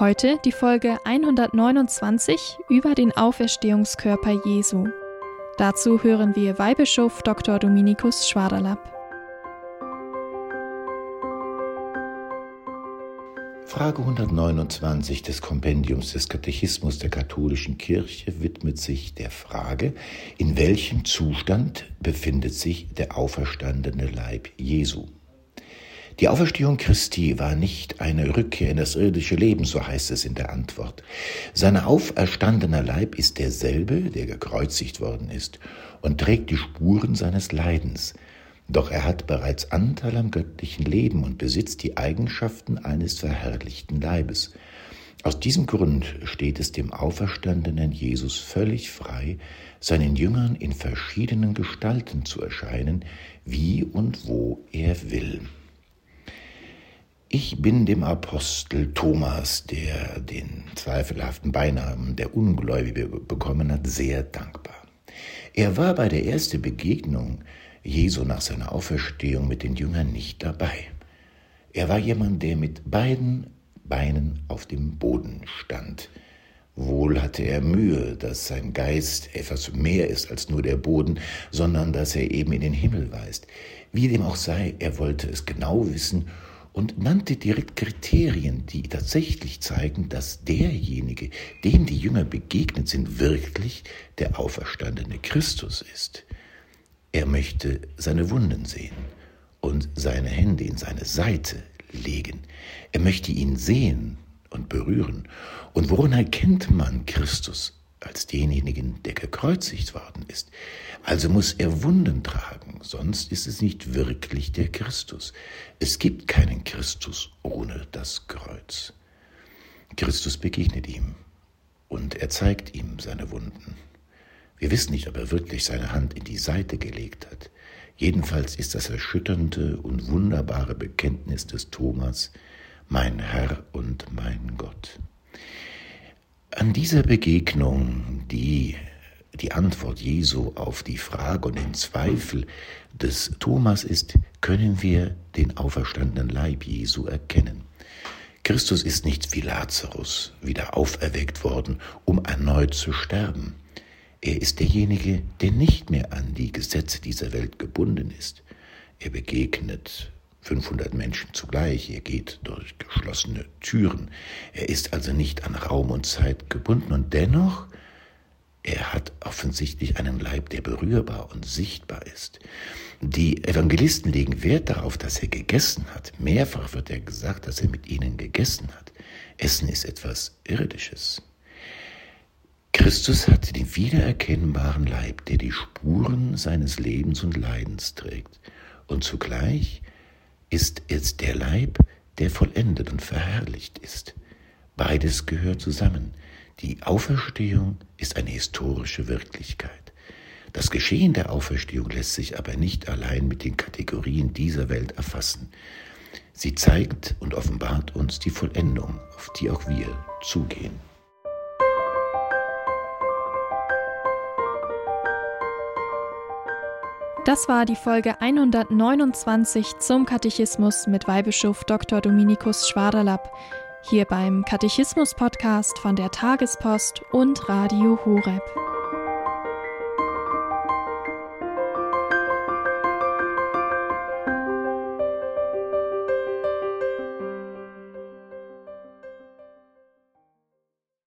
Heute die Folge 129 über den Auferstehungskörper Jesu. Dazu hören wir Weihbischof Dr. Dominikus Schwaderlapp. Frage 129 des Kompendiums des Katechismus der katholischen Kirche widmet sich der Frage, in welchem Zustand befindet sich der auferstandene Leib Jesu. Die Auferstehung Christi war nicht eine Rückkehr in das irdische Leben, so heißt es in der Antwort. Sein auferstandener Leib ist derselbe, der gekreuzigt worden ist, und trägt die Spuren seines Leidens. Doch er hat bereits Anteil am göttlichen Leben und besitzt die Eigenschaften eines verherrlichten Leibes. Aus diesem Grund steht es dem auferstandenen Jesus völlig frei, seinen Jüngern in verschiedenen Gestalten zu erscheinen, wie und wo er will. Ich bin dem Apostel Thomas, der den zweifelhaften Beinamen der Ungläubige bekommen hat, sehr dankbar. Er war bei der ersten Begegnung Jesu nach seiner Auferstehung mit den Jüngern nicht dabei. Er war jemand, der mit beiden Beinen auf dem Boden stand. Wohl hatte er Mühe, dass sein Geist etwas mehr ist als nur der Boden, sondern dass er eben in den Himmel weist. Wie dem auch sei, er wollte es genau wissen und nannte direkt Kriterien, die tatsächlich zeigen, dass derjenige, dem die Jünger begegnet sind, wirklich der auferstandene Christus ist. Er möchte seine Wunden sehen und seine Hände in seine Seite legen. Er möchte ihn sehen und berühren. Und woran erkennt man Christus? Als denjenigen, der gekreuzigt worden ist. Also muss er Wunden tragen, sonst ist es nicht wirklich der Christus. Es gibt keinen Christus ohne das Kreuz. Christus begegnet ihm und er zeigt ihm seine Wunden. Wir wissen nicht, ob er wirklich seine Hand in die Seite gelegt hat. Jedenfalls ist das erschütternde und wunderbare Bekenntnis des Thomas, mein Herr und mein Gott. An dieser Begegnung, die die Antwort Jesu auf die Frage und den Zweifel des Thomas ist, können wir den auferstandenen Leib Jesu erkennen. Christus ist nicht wie Lazarus wieder auferweckt worden, um erneut zu sterben. Er ist derjenige, der nicht mehr an die Gesetze dieser Welt gebunden ist. Er begegnet 500 Menschen zugleich. Er geht durch geschlossene Türen. Er ist also nicht an Raum und Zeit gebunden und dennoch, er hat offensichtlich einen Leib, der berührbar und sichtbar ist. Die Evangelisten legen Wert darauf, dass er gegessen hat. Mehrfach wird er gesagt, dass er mit ihnen gegessen hat. Essen ist etwas Irdisches. Christus hat den wiedererkennbaren Leib, der die Spuren seines Lebens und Leidens trägt. Und zugleich ist es der Leib, der vollendet und verherrlicht ist. Beides gehört zusammen. Die Auferstehung ist eine historische Wirklichkeit. Das Geschehen der Auferstehung lässt sich aber nicht allein mit den Kategorien dieser Welt erfassen. Sie zeigt und offenbart uns die Vollendung, auf die auch wir zugehen. Das war die Folge 129 zum Katechismus mit Weihbischof Dr. Dominikus Schwaderlapp, hier beim Katechismus-Podcast von der Tagespost und Radio Horeb.